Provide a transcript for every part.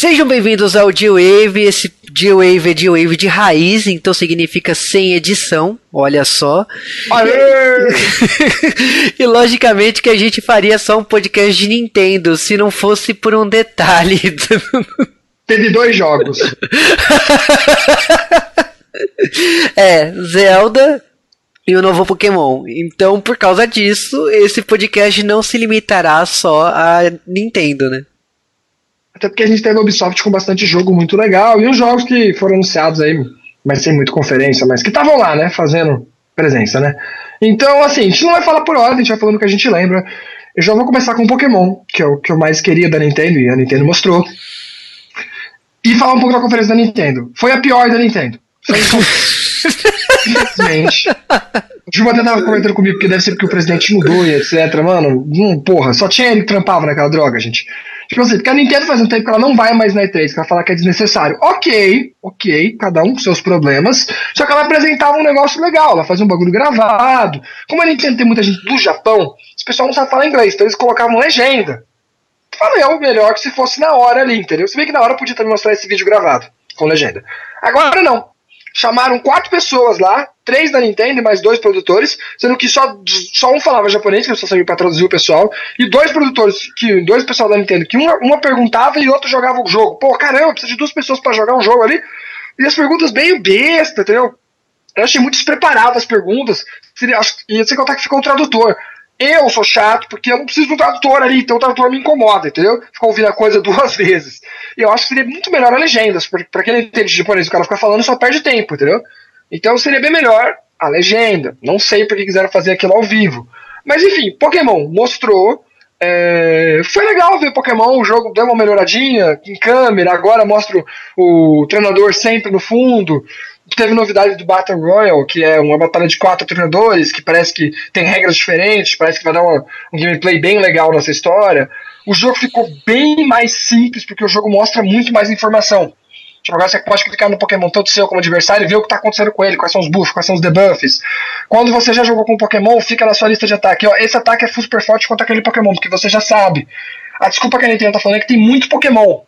Sejam bem-vindos ao G-Wave. Esse G-Wave é G-Wave de raiz, então significa sem edição. Olha só. e logicamente que a gente faria só um podcast de Nintendo se não fosse por um detalhe. Teve dois jogos. é, Zelda e o novo Pokémon. Então, por causa disso, esse podcast não se limitará só a Nintendo, né? Até porque a gente teve a Ubisoft com bastante jogo muito legal e os jogos que foram anunciados aí, mas sem muita conferência, mas que estavam lá, né, fazendo presença, né? Então, assim, a gente não vai falar por ordem, a gente vai falando o que a gente lembra. Eu já vou começar com Pokémon, que é o que eu mais queria da Nintendo e a Nintendo mostrou. E falar um pouco da conferência da Nintendo. Foi a pior da Nintendo. Foi Infelizmente. O Gilma até tava comentando comigo porque deve ser porque o presidente mudou e etc. Mano, hum, porra, só tinha ele que trampava naquela droga, gente. Tipo assim, porque a Nintendo faz um tempo que ela não vai mais na E3, que ela fala que é desnecessário. Ok, ok, cada um com seus problemas. Só que ela apresentava um negócio legal, ela fazia um bagulho gravado. Como a Nintendo tem muita gente do Japão, os pessoal não sabe falar inglês, então eles colocavam legenda. Falei, é o melhor que se fosse na hora ali, entendeu? Se bem que na hora podia também mostrar esse vídeo gravado, com legenda. Agora não chamaram quatro pessoas lá, três da Nintendo e mais dois produtores, sendo que só, só um falava japonês, que eu só sabia para traduzir o pessoal, e dois produtores, que dois pessoal da Nintendo, que uma, uma perguntava e outro jogava o jogo. Pô, caramba, precisa de duas pessoas para jogar um jogo ali. E as perguntas bem besta, entendeu? Eu achei muito despreparadas as perguntas. E sem contar que ficou o tradutor. Eu sou chato porque eu não preciso do tradutor ali, então o tradutor me incomoda, entendeu? Ficar ouvindo a coisa duas vezes. E eu acho que seria muito melhor a legendas, porque pra quem não entende japonês o cara ficar falando só perde tempo, entendeu? Então seria bem melhor a legenda. Não sei porque quiseram fazer aquilo ao vivo. Mas enfim, Pokémon mostrou. É... Foi legal ver Pokémon, o jogo deu uma melhoradinha em câmera, agora mostra o, o treinador sempre no fundo teve novidade do Battle Royale, que é uma batalha de quatro treinadores, que parece que tem regras diferentes, parece que vai dar uma, um gameplay bem legal nessa história. O jogo ficou bem mais simples, porque o jogo mostra muito mais informação. Tipo, agora você pode clicar no Pokémon tanto seu como adversário e ver o que está acontecendo com ele, quais são os buffs, quais são os debuffs. Quando você já jogou com um Pokémon, fica na sua lista de ataque. Ó, esse ataque é super forte contra aquele Pokémon, porque você já sabe. A desculpa que a Nintendo tá falando é que tem muito Pokémon.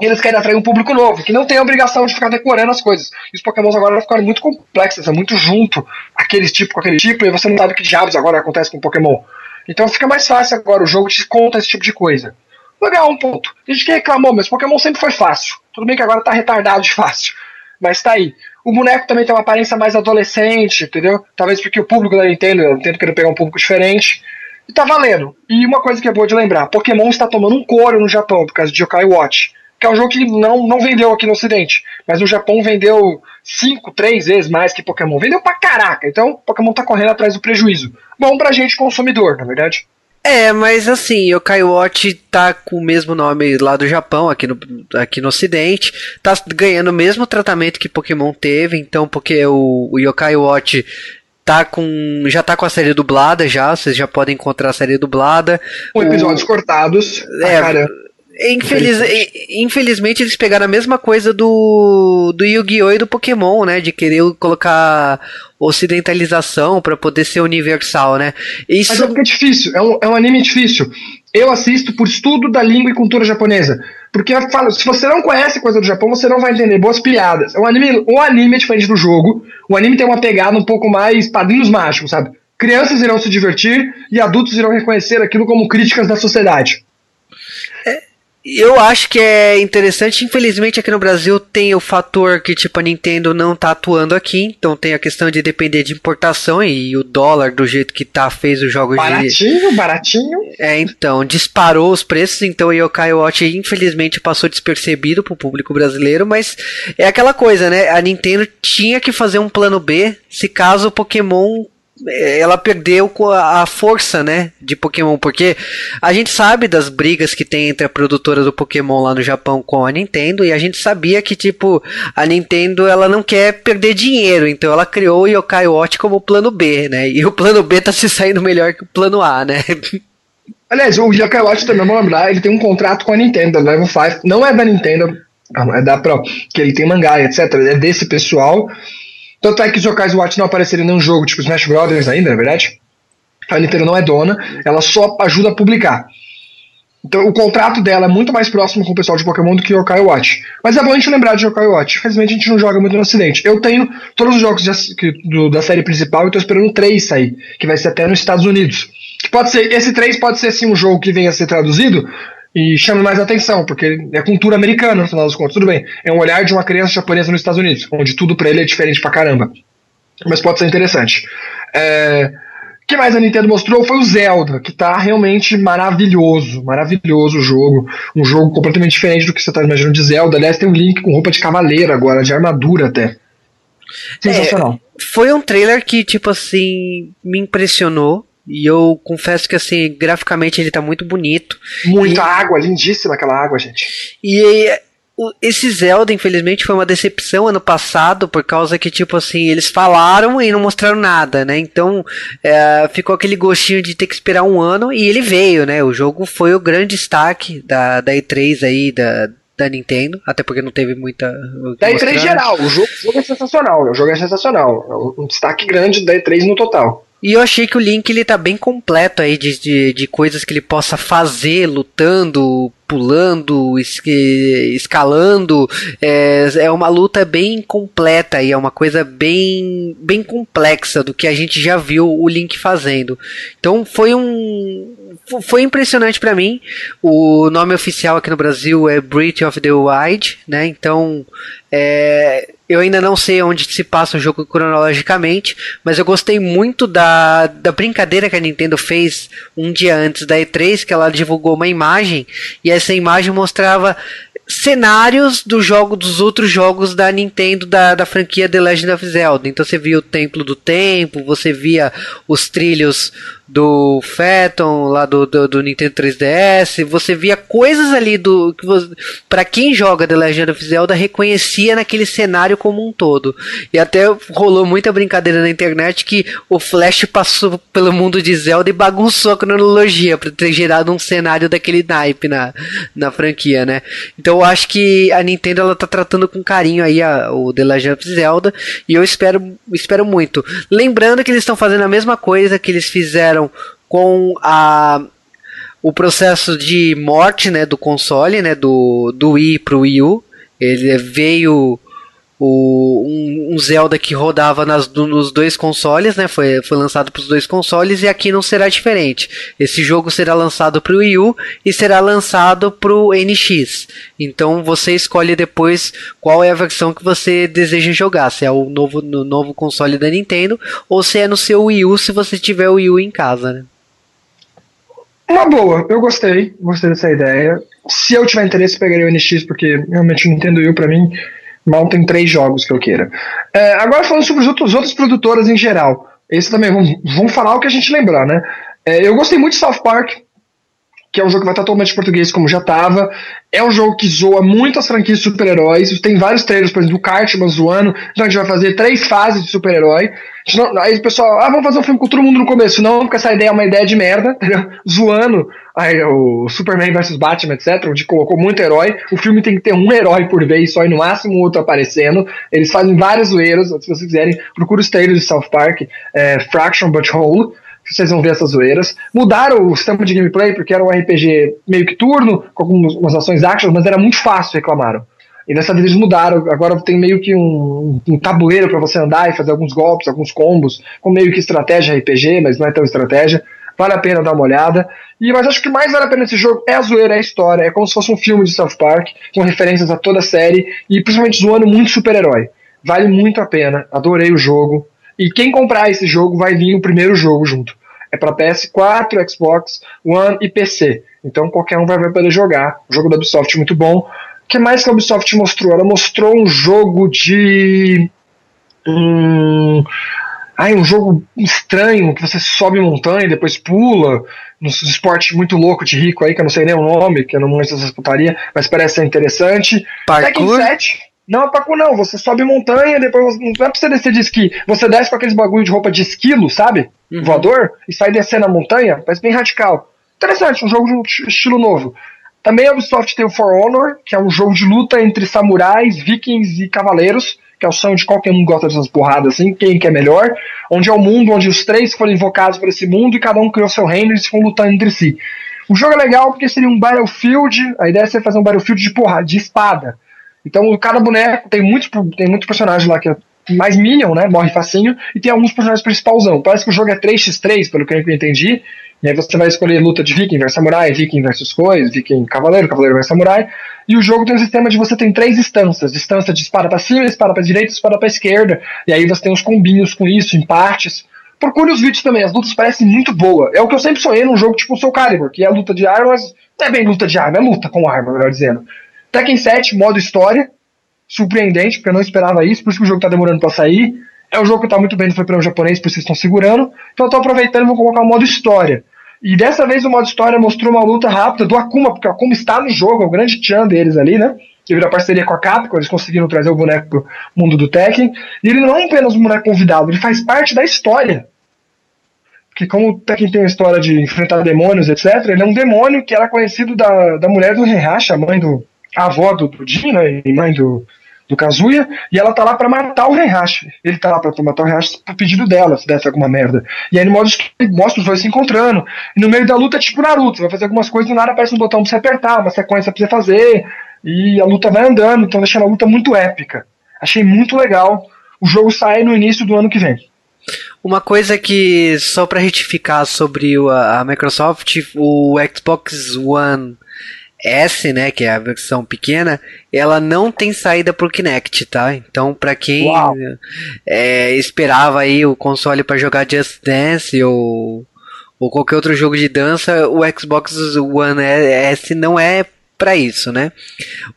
Eles querem atrair um público novo, que não tem a obrigação de ficar decorando as coisas. E os Pokémons agora ficaram muito complexos, é muito junto aquele tipo com aquele tipo, e você não sabe que diabos agora acontece com o Pokémon. Então fica mais fácil agora, o jogo te conta esse tipo de coisa. Legal, um ponto. A gente que reclamou, mas Pokémon sempre foi fácil. Tudo bem que agora tá retardado de fácil. Mas tá aí. O boneco também tem uma aparência mais adolescente, entendeu? Talvez porque o público da Nintendo, a Nintendo querendo pegar um público diferente. E tá valendo. E uma coisa que é boa de lembrar: Pokémon está tomando um couro no Japão por causa de Yokai Watch que é um jogo que não, não vendeu aqui no Ocidente. Mas no Japão vendeu 5, 3 vezes mais que Pokémon. Vendeu pra caraca. Então Pokémon tá correndo atrás do prejuízo. Bom pra gente consumidor, na verdade. É, mas assim, o Kai Watch tá com o mesmo nome lá do Japão, aqui no, aqui no Ocidente, tá ganhando o mesmo tratamento que Pokémon teve, então porque o, o Yokai Watch tá com já tá com a série dublada já, vocês já podem encontrar a série dublada. Com episódios cortados. É, cara. Infeliz, infelizmente eles pegaram a mesma coisa do, do Yu-Gi-Oh! e do Pokémon, né? De querer colocar ocidentalização para poder ser universal, né? Isso... Mas é porque é difícil, é um, é um anime difícil. Eu assisto por estudo da língua e cultura japonesa. Porque eu falo, se você não conhece coisa do Japão, você não vai entender boas piadas. O anime, o anime é diferente do jogo. O anime tem uma pegada um pouco mais padrinhos mágicos, sabe? Crianças irão se divertir e adultos irão reconhecer aquilo como críticas da sociedade. Eu acho que é interessante. Infelizmente, aqui no Brasil tem o fator que, tipo, a Nintendo não tá atuando aqui. Então tem a questão de depender de importação e o dólar, do jeito que tá, fez os jogos baratinho, de... Baratinho, É, então, disparou os preços. Então o Yokai Watch, infelizmente, passou despercebido pro público brasileiro. Mas é aquela coisa, né? A Nintendo tinha que fazer um plano B se caso o Pokémon ela perdeu a força, né, de Pokémon, porque a gente sabe das brigas que tem entre a produtora do Pokémon lá no Japão com a Nintendo e a gente sabia que tipo a Nintendo ela não quer perder dinheiro, então ela criou o Yokai Watch como plano B, né? E o plano B tá se saindo melhor que o plano A, né? Aliás, o Yokai Watch também, vamos lembrar, ele tem um contrato com a Nintendo, a Level 5, não é da Nintendo, é da Pro, que ele tem mangá, etc, é desse pessoal. Tanto é que os Yokai's Watch não apareceram em nenhum jogo, tipo Smash Brothers ainda, na verdade. A Nintendo não é dona, ela só ajuda a publicar. Então o contrato dela é muito mais próximo com o pessoal de Pokémon do que o Yokai Watch. Mas é bom a gente lembrar de Yokai Watch. Infelizmente a gente não joga muito no Ocidente. Eu tenho todos os jogos de, que, do, da série principal e tô esperando três sair, que vai ser até nos Estados Unidos. Pode ser, esse 3 pode ser sim um jogo que venha a ser traduzido e chame mais atenção, porque é cultura americana, no final das contas. Tudo bem, é um olhar de uma criança japonesa nos Estados Unidos, onde tudo para ele é diferente pra caramba. Mas pode ser interessante. É, que mais a Nintendo mostrou foi o Zelda, que tá realmente maravilhoso, maravilhoso o jogo, um jogo completamente diferente do que você tá imaginando de Zelda. Aliás, tem um Link com roupa de cavaleiro agora, de armadura até. Sensacional. É, foi um trailer que, tipo assim, me impressionou. E eu confesso que, assim, graficamente ele tá muito bonito. Muita e... água, lindíssima aquela água, gente. E esse Zelda, infelizmente, foi uma decepção ano passado, por causa que, tipo assim, eles falaram e não mostraram nada, né? Então, é, ficou aquele gostinho de ter que esperar um ano e ele veio, né? O jogo foi o grande destaque da, da E3 aí, da, da Nintendo, até porque não teve muita. Da E3 geral, o jogo, o jogo é sensacional, o jogo é sensacional. É um destaque grande da E3 no total. E eu achei que o Link ele tá bem completo aí de, de, de coisas que ele possa fazer lutando, pulando, escalando. É, é uma luta bem completa e é uma coisa bem, bem complexa do que a gente já viu o Link fazendo. Então foi um. Foi impressionante para mim. O nome oficial aqui no Brasil é Breath of the Wild, né? Então é, eu ainda não sei onde se passa o jogo cronologicamente, mas eu gostei muito da, da brincadeira que a Nintendo fez um dia antes da E3, que ela divulgou uma imagem e essa imagem mostrava cenários do jogo dos outros jogos da Nintendo da, da franquia The Legend of Zelda. Então você via o Templo do Tempo, você via os trilhos do Phantom, lá do, do, do, Nintendo 3DS, você via coisas ali do que para quem joga The Legend of Zelda reconhecia naquele cenário como um todo. E até rolou muita brincadeira na internet que o Flash passou pelo mundo de Zelda e bagunçou a cronologia para ter gerado um cenário daquele naipe na, na franquia, né? Então eu acho que a Nintendo ela tá tratando com carinho aí a, o The Legend of Zelda e eu espero espero muito. Lembrando que eles estão fazendo a mesma coisa que eles fizeram fizeram com a o processo de morte né, do console, né, do, do Wii para o Wii U. Ele veio o, um, um, Zelda que rodava nas, nos dois consoles, né? Foi, foi lançado para os dois consoles e aqui não será diferente. Esse jogo será lançado para o Wii U e será lançado para o NX. Então você escolhe depois qual é a versão que você deseja jogar, se é o novo, no novo console da Nintendo ou se é no seu Wii U se você tiver o Wii U em casa, né? Uma boa, eu gostei, gostei dessa ideia. Se eu tiver interesse, pegaria o NX, porque realmente o Nintendo Wii para mim mal tem três jogos que eu queira. É, agora falando sobre os outros, produtoras em geral. Esse também, vamos, vamos falar o que a gente lembrar, né? É, eu gostei muito de South Park, que é um jogo que vai estar totalmente português, como já estava. É um jogo que zoa muito as franquias de super-heróis. Tem vários trailers, por exemplo, do Cartman zoando. Então a gente vai fazer três fases de super-herói. Aí o pessoal, ah, vamos fazer um filme com todo mundo no começo. Não, porque essa ideia é uma ideia de merda, entendeu? Zoando aí, o Superman vs Batman, etc., onde colocou muito herói. O filme tem que ter um herói por vez só e no máximo outro aparecendo. Eles fazem vários zoeiros. Se vocês quiserem, procura os trailers de South Park, é, Fraction But Whole vocês vão ver essas zoeiras. Mudaram o sistema de gameplay, porque era um RPG meio que turno, com algumas ações action, mas era muito fácil, reclamaram. E dessa vez eles mudaram, agora tem meio que um, um tabuleiro para você andar e fazer alguns golpes, alguns combos, com meio que estratégia RPG, mas não é tão estratégia. Vale a pena dar uma olhada. E mas acho que mais vale a pena esse jogo é a zoeira, é a história, é como se fosse um filme de South Park, com referências a toda a série e principalmente zoando muito super-herói. Vale muito a pena, adorei o jogo. E quem comprar esse jogo vai vir o primeiro jogo junto. É para PS4, Xbox One e PC. Então qualquer um vai poder jogar. O jogo da Ubisoft é muito bom. O que mais que a Ubisoft mostrou? Ela mostrou um jogo de. Um, ai, um jogo estranho que você sobe montanha e depois pula. Nos esportes muito louco de rico aí, que eu não sei nem o nome, que eu não mostro essa putaria, mas parece ser interessante. Parkour? Tekken 7. Não é parkour, não. Você sobe montanha, depois não é pra você descer de esqui. Você desce com aqueles bagulho de roupa de esquilo, sabe? Uhum. Voador, e sai descendo a montanha. Parece bem radical. Interessante, um jogo de estilo novo. Também a Ubisoft tem o For Honor, que é um jogo de luta entre samurais, vikings e cavaleiros, que é o sonho de qualquer um que gosta dessas porradas assim, quem que é melhor, onde é o mundo onde os três foram invocados por esse mundo e cada um criou seu reino e eles vão lutando entre si. O jogo é legal porque seria um Battlefield, a ideia é você fazer um Battlefield de porra, de espada. Então cada boneco tem muitos, tem muitos personagens lá que é mais Minion, né? Morre facinho, e tem alguns personagens principalzão. Parece que o jogo é 3x3, pelo que eu entendi. E aí você vai escolher luta de Viking versus Samurai, Viking versus coisa, Viking Cavaleiro, Cavaleiro versus Samurai. E o jogo tem um sistema de você tem três instâncias: distância de espada para cima, espada para direita, espada para esquerda. E aí você tem uns combinhos com isso, em partes. Procure os vídeos também, as lutas parecem muito boas. É o que eu sempre sonhei num jogo tipo o Soul Calibur, que é luta de armas, não é bem luta de arma, é luta com arma, melhor dizendo. Tekken 7, modo história, surpreendente, porque eu não esperava isso, por isso que o jogo tá demorando para sair. É um jogo que tá muito bem no fliperama japonês, por vocês estão segurando. Então eu tô aproveitando e vou colocar o modo história. E dessa vez o modo história mostrou uma luta rápida do Akuma, porque o Akuma está no jogo, é o grande tchan deles ali, né? Devido à parceria com a Capcom, eles conseguiram trazer o boneco pro mundo do Tekken. E ele não é apenas um boneco convidado, ele faz parte da história. Porque como o Tekken tem a história de enfrentar demônios, etc., ele é um demônio que era conhecido da, da mulher do Heihachi, a mãe do... a avó do, do né? E mãe do, do Kazuya, e ela tá lá para matar o Heihachi. Ele tá lá pra, matar o Heihachi por pedido dela, se desse alguma merda. E aí no modo mostra os dois se encontrando. E no meio da luta é tipo Naruto, você vai fazer algumas coisas e nada aparece um botão pra você apertar, uma sequência pra você fazer, e a luta vai andando, então deixando a luta muito épica. Achei muito legal. O jogo sai no início do ano que vem. Uma coisa que, só para retificar sobre a Microsoft, o Xbox One S, né, que é a versão pequena, ela não tem saída por Kinect, tá? Então, para quem é, esperava aí o console para jogar Just Dance ou, ou qualquer outro jogo de dança, o Xbox One S não é para isso, né?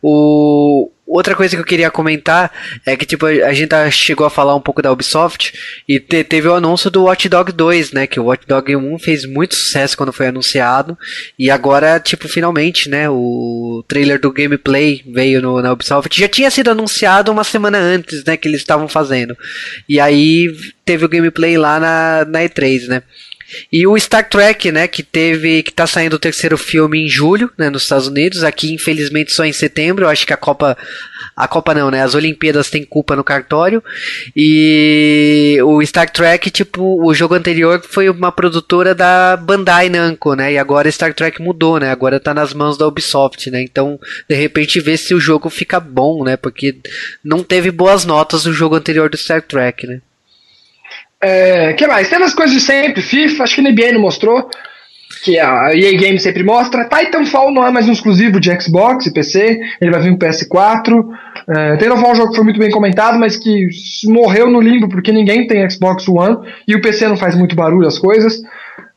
O, Outra coisa que eu queria comentar é que tipo a gente chegou a falar um pouco da Ubisoft e te, teve o anúncio do Watch Dog 2, né, que o Watch Dog 1 fez muito sucesso quando foi anunciado e agora tipo finalmente, né, o trailer do gameplay veio no, na Ubisoft. Já tinha sido anunciado uma semana antes, né, que eles estavam fazendo. E aí teve o gameplay lá na, na E3, né? E o Star Trek, né, que teve, que tá saindo o terceiro filme em julho, né, nos Estados Unidos, aqui infelizmente só em setembro, eu acho que a Copa a Copa não, né? As Olimpíadas têm culpa no cartório. E o Star Trek, tipo, o jogo anterior foi uma produtora da Bandai Namco, né? E agora Star Trek mudou, né? Agora tá nas mãos da Ubisoft, né? Então, de repente, ver se o jogo fica bom, né? Porque não teve boas notas no jogo anterior do Star Trek, né? É, que mais? Tem as coisas de sempre, FIFA, acho que a NBA não mostrou, que a EA Games sempre mostra. Titanfall não é mais um exclusivo de Xbox e PC, ele vai vir no PS4. É, Titanfall é um jogo que foi muito bem comentado, mas que morreu no limbo porque ninguém tem Xbox One e o PC não faz muito barulho as coisas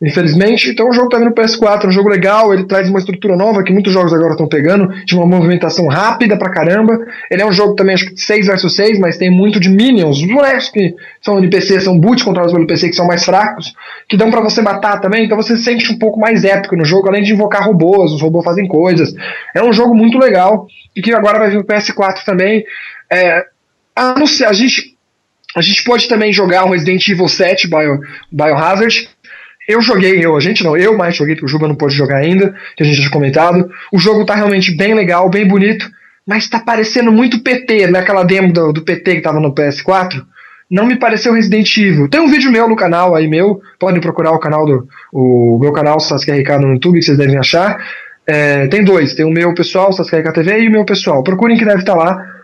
infelizmente. Então o jogo tá vindo no PS4, é um jogo legal, ele traz uma estrutura nova que muitos jogos agora estão pegando, de uma movimentação rápida pra caramba. Ele é um jogo também, acho que 6 vs 6, mas tem muito de minions, os que são NPC, são boot controlados pelo NPC que são mais fracos, que dão para você matar também, então você se sente um pouco mais épico no jogo, além de invocar robôs, os robôs fazem coisas. É um jogo muito legal e que agora vai vir no PS4 também. É, a, a gente a gente pode também jogar o Resident Evil 7 Bio, Biohazard, eu joguei, eu, a gente não, eu mais joguei, porque o Juba não pôde jogar ainda, que a gente já comentado. O jogo tá realmente bem legal, bem bonito, mas tá parecendo muito PT, naquela né, demo do, do PT que tava no PS4. Não me pareceu Resident Evil. Tem um vídeo meu no canal aí meu, podem procurar o canal do o meu canal Sasuke Ricardo no YouTube, que vocês devem achar. É, tem dois, tem o meu pessoal, Sasuke Ricardo TV, e o meu pessoal. Procurem que deve estar tá lá.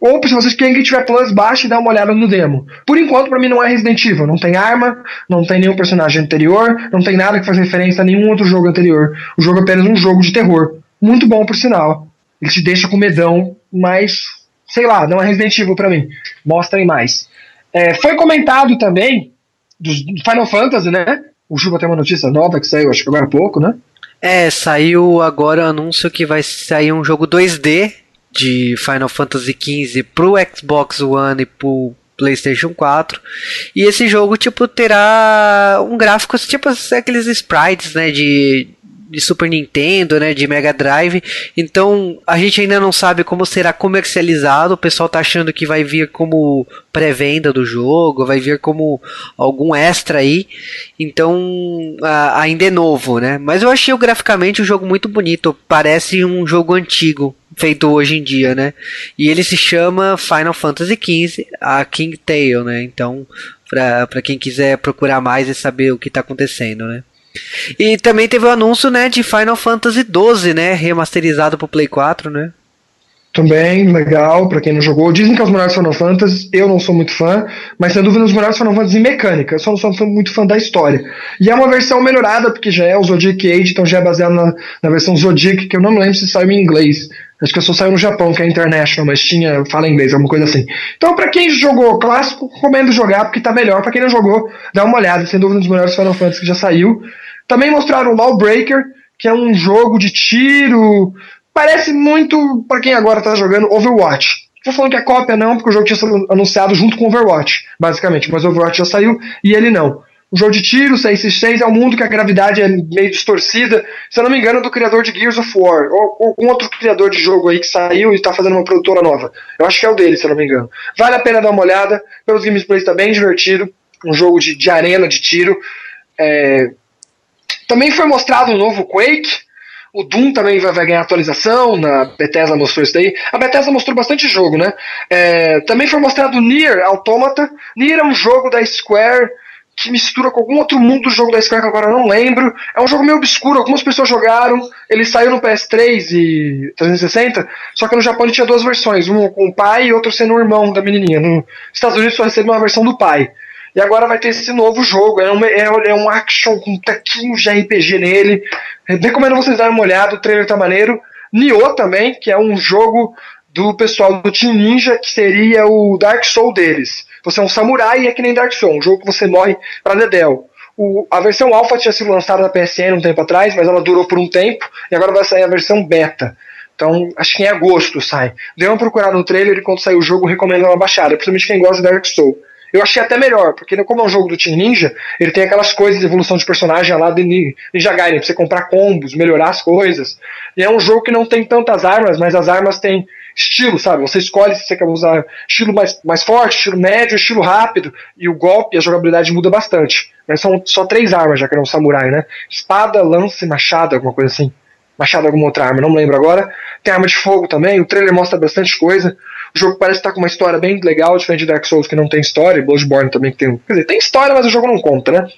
Ou se vocês querem que tiver Plus, baixe e dá uma olhada no demo. Por enquanto, para mim, não é Resident Evil. Não tem arma, não tem nenhum personagem anterior, não tem nada que faz referência a nenhum outro jogo anterior. O jogo é apenas um jogo de terror. Muito bom, por sinal. Ele te deixa com medão, mas, sei lá, não é Resident Evil para mim. Mostrem mais. É, foi comentado também do Final Fantasy, né? O Juba tem uma notícia nova que saiu, acho que agora há pouco, né? É, saiu agora o anúncio que vai sair um jogo 2D de Final Fantasy XV pro Xbox One e pro PlayStation 4. E esse jogo tipo terá um gráfico tipo aqueles sprites, né, de de Super Nintendo, né, de Mega Drive. Então a gente ainda não sabe como será comercializado. O pessoal tá achando que vai vir como pré-venda do jogo, vai vir como algum extra aí. Então ainda é novo, né? Mas eu achei graficamente o jogo muito bonito. Parece um jogo antigo feito hoje em dia, né? E ele se chama Final Fantasy XV, a King Tale, né? Então, para quem quiser procurar mais e saber o que está acontecendo, né? E também teve o anúncio, né, de Final Fantasy XII, né, remasterizado pro Play 4, né? Também, legal, para quem não jogou. Dizem que é os melhores Final Fantasy, eu não sou muito fã, mas sem dúvida os melhores Final Fantasy em mecânica, eu só não sou muito fã da história. E é uma versão melhorada, porque já é o Zodiac Age, então já é baseado na, na versão Zodiac, que eu não lembro se saiu em inglês. Acho que só saiu no Japão, que é International, mas tinha, fala inglês, alguma coisa assim. Então, para quem jogou clássico, recomendo jogar, porque tá melhor. Para quem não jogou, dá uma olhada, sem dúvida um dos melhores Final Fantasy que já saiu. Também mostraram Lawbreaker, que é um jogo de tiro Parece muito para quem agora tá jogando Overwatch. Tô falando que é cópia não, porque o jogo tinha sido anunciado junto com Overwatch, basicamente, mas Overwatch já saiu e ele não. O jogo de tiro, 666, é um mundo que a gravidade é meio distorcida. Se eu não me engano, é do criador de Gears of War. Ou, ou um outro criador de jogo aí que saiu e está fazendo uma produtora nova. Eu acho que é o dele, se eu não me engano. Vale a pena dar uma olhada. Pelos gameplays está bem divertido. Um jogo de, de arena, de tiro. É... Também foi mostrado um novo Quake. O Doom também vai, vai, ganhar atualização, na Bethesda mostrou isso daí. A Bethesda mostrou bastante jogo, né? É, também foi mostrado Nier Automata. Nier é um jogo da Square que mistura com algum outro mundo do jogo da Square que agora eu não lembro. É um jogo meio obscuro, algumas pessoas jogaram. Ele saiu no PS3 e 360, só que no Japão ele tinha duas versões, um com o pai e outro sendo o irmão da menininha. Nos Estados Unidos só recebeu uma versão do pai. E agora vai ter esse novo jogo. É um, é, é um action com taquinhos de RPG nele. Recomendo vocês darem uma olhada, o trailer tá maneiro. Nioh também, que é um jogo do pessoal do Team Ninja, que seria o Dark Soul deles. Você é um samurai e é que nem Dark Soul, um jogo que você morre pra Dedel. O, a versão alpha tinha sido lançada na PSN um tempo atrás, mas ela durou por um tempo, e agora vai sair a versão beta. Então, acho que em agosto sai. Dê uma procurada no trailer e quando sair o jogo, recomendo uma baixada, principalmente quem gosta de Dark Soul. Eu achei até melhor, porque como é um jogo do Team Ninja, ele tem aquelas coisas de evolução de personagem lá de Ninja Gaiden, pra você comprar combos, melhorar as coisas. E é um jogo que não tem tantas armas, mas as armas têm estilo, sabe? Você escolhe se você quer usar estilo mais, mais forte, estilo médio, estilo rápido, e o golpe, a jogabilidade muda bastante. Mas são só três armas, já que é um samurai, né? Espada, lance, machado, alguma coisa assim. Machado, alguma outra arma, não lembro agora. Tem arma de fogo também, o trailer mostra bastante coisa. O jogo parece estar com uma história bem legal, diferente de Dark Souls que não tem história, e Bloodborne também que tem. Quer dizer, tem história, mas o jogo não conta, né?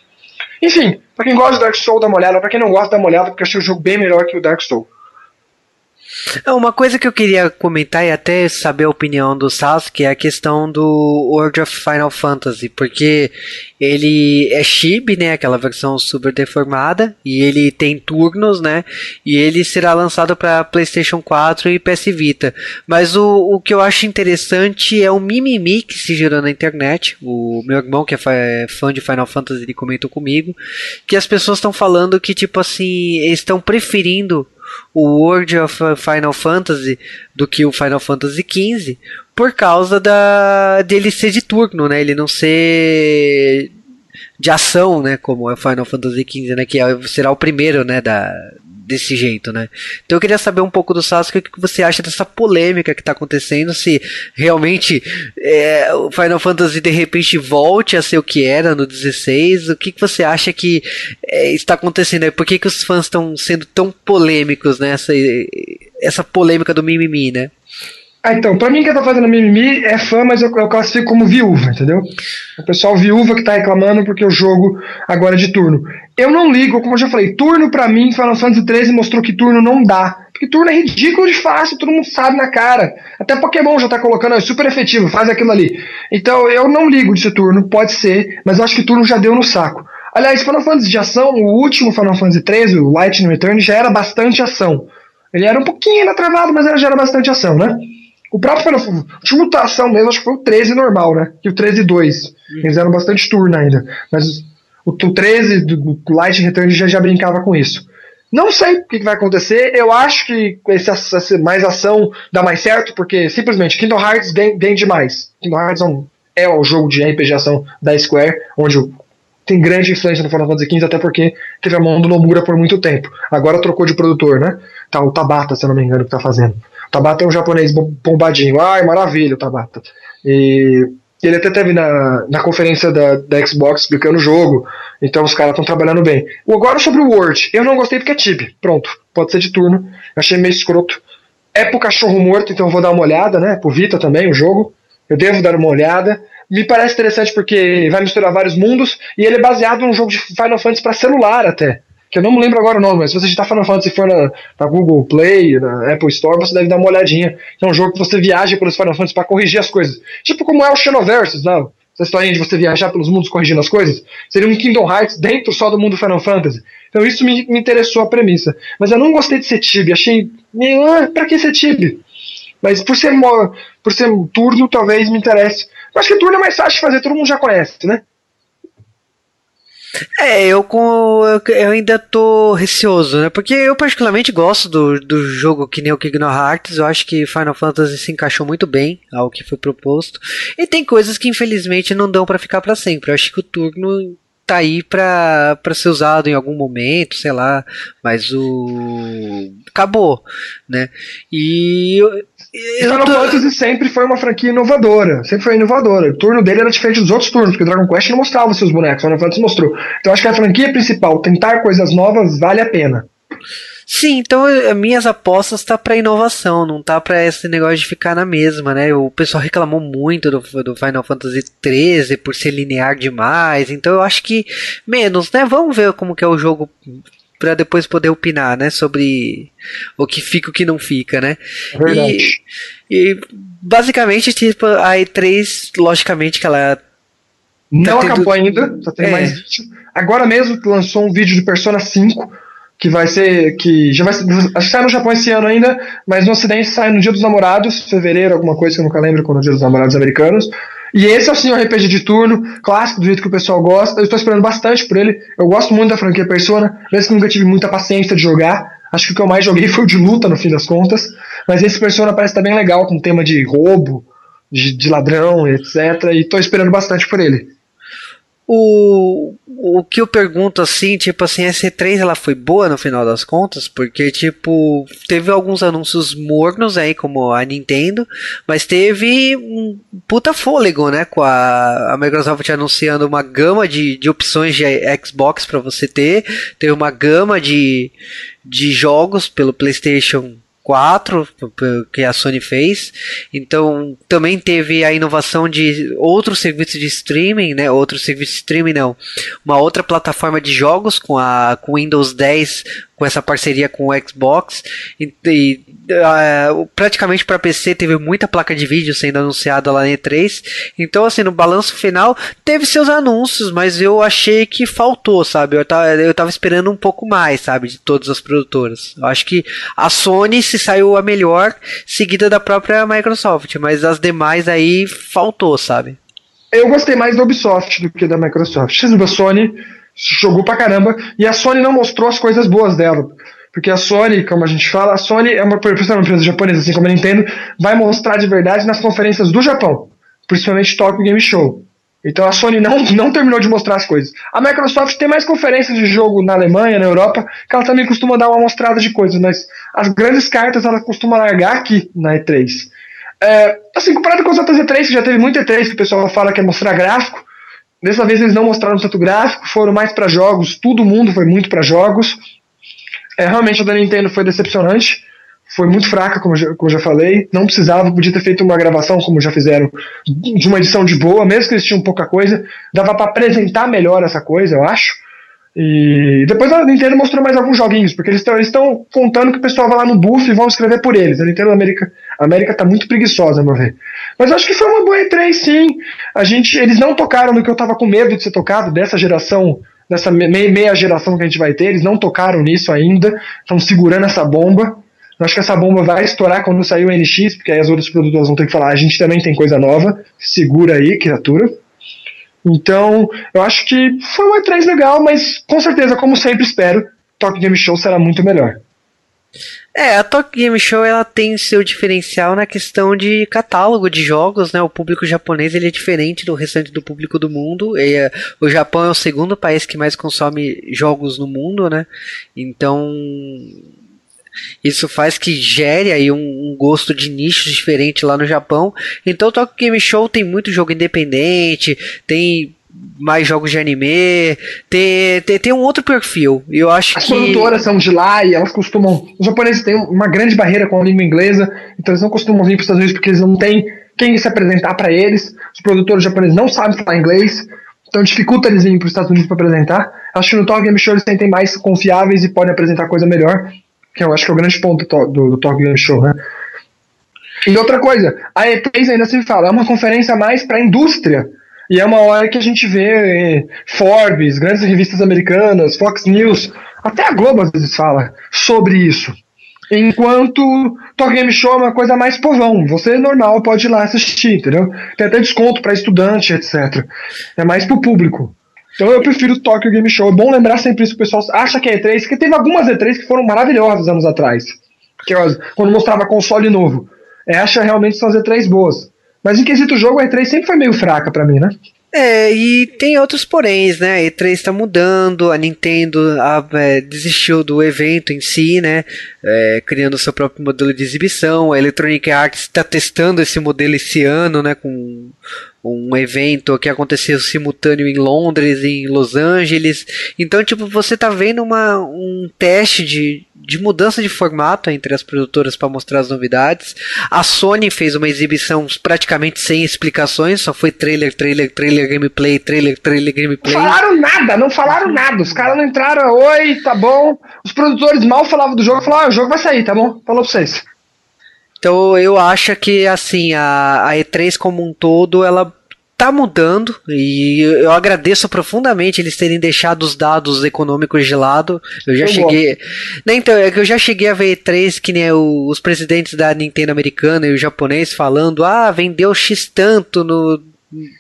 Enfim, pra quem gosta de Dark Souls, dá uma olhada. Pra quem não gosta, dá uma olhada, porque eu achei o jogo bem melhor que o Dark Souls. É, uma coisa que eu queria comentar e até saber a opinião do Sasuke é a questão do World of Final Fantasy, porque ele é chibi, né, aquela versão super deformada, e ele tem turnos, né, e ele será lançado para PlayStation 4 e PS Vita. Mas o, o que eu acho interessante é o mimimi que se gerou na internet. O meu irmão, que é fã de Final Fantasy, ele comentou comigo que as pessoas estão falando que, tipo assim, estão preferindo o World of Final Fantasy do que o Final Fantasy XV por causa da dele ser de turno, né? Ele não ser de ação, né? Como é Final Fantasy XV, né? Que é, será o primeiro, né? Da, desse jeito, né? Então eu queria saber um pouco do Sasuke o que você acha dessa polêmica que está acontecendo, se realmente é, o Final Fantasy de repente volte a ser o que era no 16, o que, que você acha que é, está acontecendo aí? Por que, que os fãs estão sendo tão polêmicos nessa essa polêmica do mimimi, né? Ah, então, pra mim quem tá fazendo mimimi é fã, mas eu, eu classifico como viúva, entendeu? O pessoal viúva que tá reclamando porque o jogo agora é de turno. Eu não ligo, como eu já falei, turno pra mim, Final Fantasy XIII mostrou que turno não dá. Porque turno é ridículo de fácil, todo mundo sabe na cara. Até Pokémon já tá colocando, é super efetivo, faz aquilo ali. Então eu não ligo de ser turno, pode ser, mas eu acho que turno já deu no saco. Aliás, Final Fantasy de ação, o último Final Fantasy XIII, o Lightning Return, já era bastante ação. Ele era um pouquinho ainda travado, mas já era bastante ação, né? O próprio Final última mutação mesmo, acho que foi o 13 normal, né? E o 13 2. Uhum. Eles eram bastante turno ainda. Mas o, o 13 do, do Light Return já, já brincava com isso. Não sei o que, que vai acontecer. Eu acho que esse, esse, mais ação dá mais certo, porque simplesmente Kingdom Hearts vem demais. Kingdom Hearts é, um, é o jogo de RPG ação da Square, onde tem grande influência no Final Fantasy XV, até porque teve a mão do Nomura por muito tempo. Agora trocou de produtor, né? Tá o Tabata, se eu não me engano, que tá fazendo. Tabata é um japonês bombadinho. Ai, maravilha Tabata. E ele até teve na, na conferência da, da Xbox explicando o jogo. Então os caras estão trabalhando bem. Agora sobre o Word. Eu não gostei porque é tib. Pronto. Pode ser de turno. Achei meio escroto. É pro cachorro morto, então eu vou dar uma olhada, né? Pro Vita também, o jogo. Eu devo dar uma olhada. Me parece interessante porque vai misturar vários mundos e ele é baseado num jogo de Final Fantasy para celular até. Que eu não me lembro agora o nome, mas se você digitar Final Fantasy for na, na, Google Play, na Apple Store, você deve dar uma olhadinha. É um jogo que você viaja pelos Final Fantasy para corrigir as coisas. Tipo como é o Xenoverse, não? Essa historinha de você viajar pelos mundos corrigindo as coisas. Seria um Kingdom Hearts dentro só do mundo Final Fantasy. Então isso me, me interessou a premissa. Mas eu não gostei de ser Tibia, achei meio. Ah, pra que ser Tibia? Mas por ser, por ser turno, talvez me interesse. Eu acho que turno é mais fácil de fazer, todo mundo já conhece, né? É, eu com eu ainda tô receoso, né? Porque eu particularmente gosto do, do jogo que nem o Kingdom Hearts. Eu acho que Final Fantasy se encaixou muito bem ao que foi proposto. E tem coisas que infelizmente não dão para ficar para sempre. Eu acho que o turno tá aí pra, pra ser usado em algum momento, sei lá, mas o. acabou, né? E. Eu, Final tô... Fantasy sempre foi uma franquia inovadora, sempre foi inovadora. O turno dele era diferente dos outros turnos, porque o Dragon Quest não mostrava seus bonecos, o Final Fantasy mostrou. Então acho que a franquia principal, tentar coisas novas, vale a pena. Sim, então minhas apostas tá para inovação, não tá para esse negócio de ficar na mesma, né? O pessoal reclamou muito do, do Final Fantasy 13 por ser linear demais, então eu acho que menos, né? Vamos ver como que é o jogo para depois poder opinar, né, sobre o que fica e o que não fica, né? É verdade. E, e basicamente, tipo, a E3, logicamente que ela não tá acabou tendo... ainda, só tem é. mais vídeo. Agora mesmo lançou um vídeo de Persona 5 que vai ser. que já vai ser, Acho que sai no Japão esse ano ainda, mas no Ocidente sai no Dia dos Namorados, fevereiro, alguma coisa que eu nunca lembro quando é o Dia dos Namorados americanos. E esse é assim, um RPG de turno, clássico, do jeito que o pessoal gosta. Eu estou esperando bastante por ele. Eu gosto muito da franquia Persona, mesmo que nunca tive muita paciência de jogar. Acho que o que eu mais joguei foi o de luta, no fim das contas. Mas esse Persona parece estar bem legal, com tema de roubo, de, de ladrão, etc. E estou esperando bastante por ele. O, o que eu pergunto assim, tipo assim, a C3 ela foi boa no final das contas, porque tipo, teve alguns anúncios mornos aí, como a Nintendo, mas teve um puta fôlego, né, com a, a Microsoft anunciando uma gama de, de opções de Xbox para você ter, teve uma gama de, de jogos pelo PlayStation 4 que a Sony fez. Então também teve a inovação de outros serviços de streaming, né? Outro serviço de streaming não, uma outra plataforma de jogos com a com Windows 10 com essa parceria com o Xbox. E, e uh, praticamente para PC teve muita placa de vídeo sendo anunciada lá na E3 então assim no balanço final teve seus anúncios mas eu achei que faltou sabe? Eu tava, eu tava esperando um pouco mais sabe de todas as produtoras. Eu acho que a Sony se saiu a melhor seguida da própria Microsoft mas as demais aí faltou sabe? Eu gostei mais da Ubisoft do que da Microsoft. A Sony jogou pra caramba, e a Sony não mostrou as coisas boas dela. Porque a Sony, como a gente fala, a Sony é uma, é uma empresa japonesa, assim como a Nintendo, vai mostrar de verdade nas conferências do Japão, principalmente Tokyo Game Show. Então a Sony não, não terminou de mostrar as coisas. A Microsoft tem mais conferências de jogo na Alemanha, na Europa, que ela também costuma dar uma mostrada de coisas, mas as grandes cartas ela costuma largar aqui na E3. É, assim, comparado com as outras E3, que já teve muita E3 que o pessoal fala que é mostrar gráfico, Dessa vez eles não mostraram tanto gráfico, foram mais para jogos, todo mundo foi muito para jogos. É, realmente a da Nintendo foi decepcionante, foi muito fraca, como, já, como já falei. Não precisava, podia ter feito uma gravação, como já fizeram, de uma edição de boa, mesmo que eles tinham pouca coisa. Dava para apresentar melhor essa coisa, eu acho. E depois a Nintendo mostrou mais alguns joguinhos, porque eles estão contando que o pessoal vai lá no buff e vão escrever por eles. A Nintendo América, a América tá muito preguiçosa, meu ver. Mas acho que foi uma boa E3, sim. A gente, eles não tocaram no que eu tava com medo de ser tocado, dessa geração, dessa meia geração que a gente vai ter. Eles não tocaram nisso ainda, estão segurando essa bomba. Eu acho que essa bomba vai estourar quando sair o NX, porque aí as outras produtoras vão ter que falar: a gente também tem coisa nova, segura aí, criatura. Então, eu acho que foi uma E3 legal, mas com certeza, como sempre espero, Tokyo Game Show será muito melhor. É, a Tokyo Game Show ela tem seu diferencial na questão de catálogo de jogos, né? O público japonês ele é diferente do restante do público do mundo. E, uh, o Japão é o segundo país que mais consome jogos no mundo, né? Então isso faz que gere aí um, um, gosto de nichos diferente lá no Japão. Então o Tokyo Game Show tem muito jogo independente, tem mais jogos de anime, tem, tem, tem um outro perfil. Eu acho As que. As produtoras são de lá e elas costumam. Os japoneses têm uma grande barreira com a língua inglesa, então eles não costumam vir para os Estados Unidos porque eles não têm quem se apresentar para eles. Os produtores japoneses não sabem falar inglês. Então dificulta eles irem para os Estados Unidos para apresentar. Acho que no Talk Game Show eles sentem mais confiáveis e podem apresentar coisa melhor. Que eu acho que é o grande ponto do, do, Game Show, né? E outra coisa, a E3 ainda se fala, é uma conferência mais para a indústria. E é uma hora que a gente vê eh, Forbes, grandes revistas americanas, Fox News, até a Globo às vezes fala sobre isso. Enquanto Talk Game Show é uma coisa mais povão. Você normal pode ir lá assistir, entendeu? Tem até desconto para estudante, etc. É mais pro público. Então eu prefiro o Tokyo Game Show. É bom lembrar sempre isso, o pessoal acha que é E3, porque teve algumas E3 que foram maravilhosas anos atrás. Que, quando mostrava console novo. É, acha realmente são as E3 boas. Mas em quesito jogo, a E3 sempre foi meio fraca para mim, né? É, e tem outros poréns, né? A E3 está mudando, a Nintendo a, é, desistiu do evento em si, né? É, criando seu próprio modelo de exibição. A Electronic Arts está testando esse modelo esse ano, né? Com um evento que aconteceu simultâneo em Londres, em Los Angeles. Então, tipo, você tá vendo uma, um teste de, de mudança de formato entre as produtoras para mostrar as novidades. A Sony fez uma exibição praticamente sem explicações, só foi trailer, trailer, trailer, gameplay, trailer, trailer, gameplay. Não falaram nada, não falaram nada. Os caras não entraram, oi, tá bom. Os produtores mal falavam do jogo, falaram, ah, o jogo vai sair, tá bom? Falou pra vocês. Então eu acho que assim a, a E3 como um todo ela tá mudando e eu agradeço profundamente eles terem deixado os dados econômicos de lado. Eu já eu cheguei. Né, então, é que eu já cheguei a ver E3 que nem os presidentes da Nintendo americana e o japonês falando: ah, vendeu X tanto no,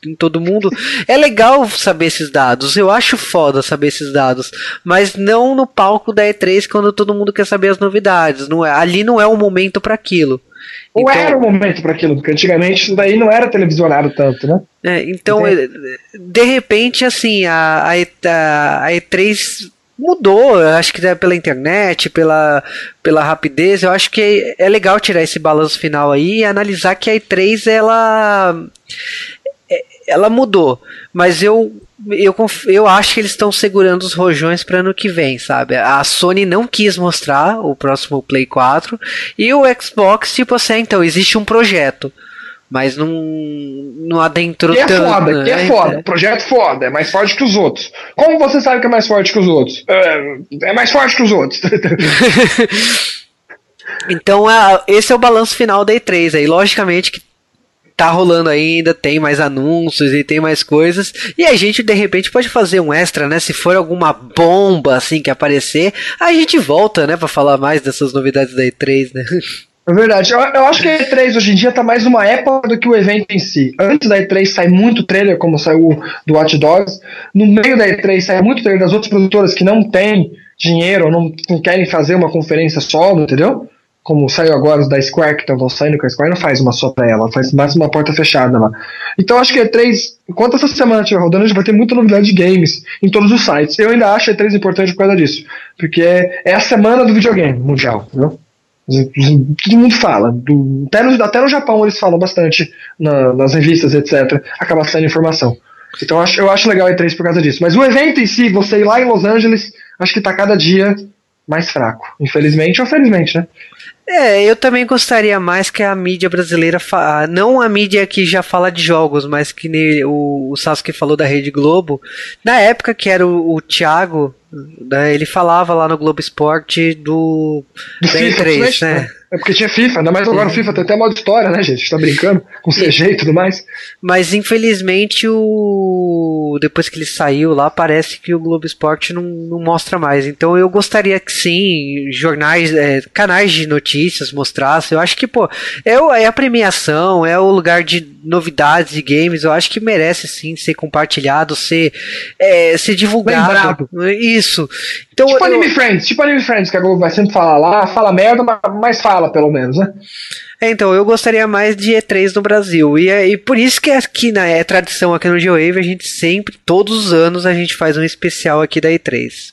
em todo mundo. É legal saber esses dados. Eu acho foda saber esses dados. Mas não no palco da E3 quando todo mundo quer saber as novidades. Não é, ali não é o momento para aquilo. Ou então, era o momento para aquilo, porque antigamente isso daí não era televisionado tanto, né? É, então, de repente, assim, a, a, a, a E3 mudou, acho que é pela internet, pela, pela rapidez, eu acho que é legal tirar esse balanço final aí e analisar que a E3 ela é, ela mudou, mas eu eu, eu acho que eles estão segurando os rojões para ano que vem, sabe? A Sony não quis mostrar o próximo Play 4 e o Xbox, tipo assim, então existe um projeto. Mas não, não adentrou que é tanto. Foda, que é né? foda, é. projeto foda, é mais forte que os outros. Como você sabe que é mais forte que os outros? É, é mais forte que os outros. então, esse é o balanço final da E3 aí. Logicamente que tá rolando ainda, tem mais anúncios e tem mais coisas. E a gente de repente pode fazer um extra, né? Se for alguma bomba assim que aparecer, a gente volta, né, para falar mais dessas novidades da E3, né? É verdade. Eu, eu, acho que a E3 hoje em dia tá mais uma época do que o evento em si. Antes da E3 sai muito trailer, como saiu do Watch Dogs. No meio da E3 sai muito trailer das outras produtoras que não têm dinheiro não, não querem fazer uma conferência solo, entendeu? Como saiu agora os da Square, que estão saindo, que a Square não faz uma só pra ela, faz mais uma porta fechada lá. Então acho que E3, enquanto essa semana estiver rodando, a gente vai ter muita novidade de games em todos os sites. Eu ainda acho a E3 importante por causa disso, porque é, a semana do videogame mundial, viu? Todo mundo fala, do, até, no, até no Japão eles falam bastante na, nas revistas, etc. Acaba saindo informação. Então eu acho, eu acho legal a E3 por causa disso. Mas o evento em si, você ir lá em Los Angeles, acho que tá cada dia mais fraco. Infelizmente ou felizmente, né? É, eu também gostaria mais que a mídia brasileira, fa... não a mídia que já fala de jogos, mas que nem o, o Sasuke falou da Rede Globo. Na época que era o, o Thiago, né, ele falava lá no Globo Esporte do, do FIFA, 3, né? É porque tinha FIFA, ainda mais agora o FIFA tem até modo história, né, gente? Tá brincando com CG e tudo mais. Mas infelizmente o. Depois que ele saiu lá, parece que o Globo Esporte não, não mostra mais. Então eu gostaria que sim, jornais, é, canais de notícias mostrassem. Eu acho que, pô, é, é a premiação, é o lugar de novidades de games. Eu acho que merece sim ser compartilhado, ser, é, ser divulgado. Lembrado. Isso. Então, tipo eu... Anime Friends, tipo Anime Friends, que a Globo vai sempre falar lá, fala merda, mas fala pelo menos, né? É, então, eu gostaria mais de E3 no Brasil. E, é, e por isso que aqui na é tradição aqui no Geowave, a gente sempre, todos os anos, a gente faz um especial aqui da E3.